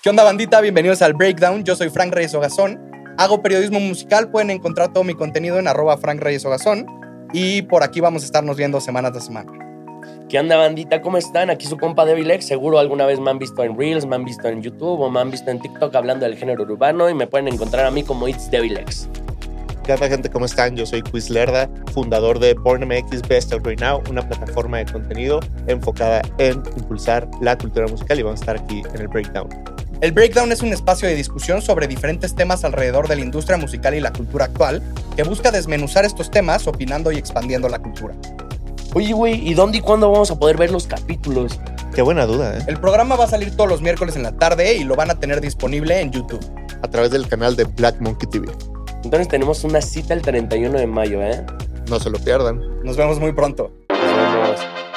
¿Qué onda bandita? Bienvenidos al Breakdown. Yo soy Frank Reyes Ogazón. Hago periodismo musical. Pueden encontrar todo mi contenido en arroba Frank Reyes Ogazón. Y por aquí vamos a estarnos viendo semana tras semana. ¿Qué onda, bandita? ¿Cómo están? Aquí su compa Devilex. Seguro alguna vez me han visto en Reels, me han visto en YouTube o me han visto en TikTok hablando del género urbano y me pueden encontrar a mí como It's Devilex. ¿Qué onda, gente? ¿Cómo están? Yo soy Quiz Lerda, fundador de BornMX Best of Right Now, una plataforma de contenido enfocada en impulsar la cultura musical y vamos a estar aquí en el Breakdown. El Breakdown es un espacio de discusión sobre diferentes temas alrededor de la industria musical y la cultura actual, que busca desmenuzar estos temas opinando y expandiendo la cultura. Oye, güey, ¿y dónde y cuándo vamos a poder ver los capítulos? Qué buena duda, ¿eh? El programa va a salir todos los miércoles en la tarde y lo van a tener disponible en YouTube. A través del canal de Black Monkey TV. Entonces tenemos una cita el 31 de mayo, ¿eh? No se lo pierdan. Nos vemos muy pronto. Nos vemos.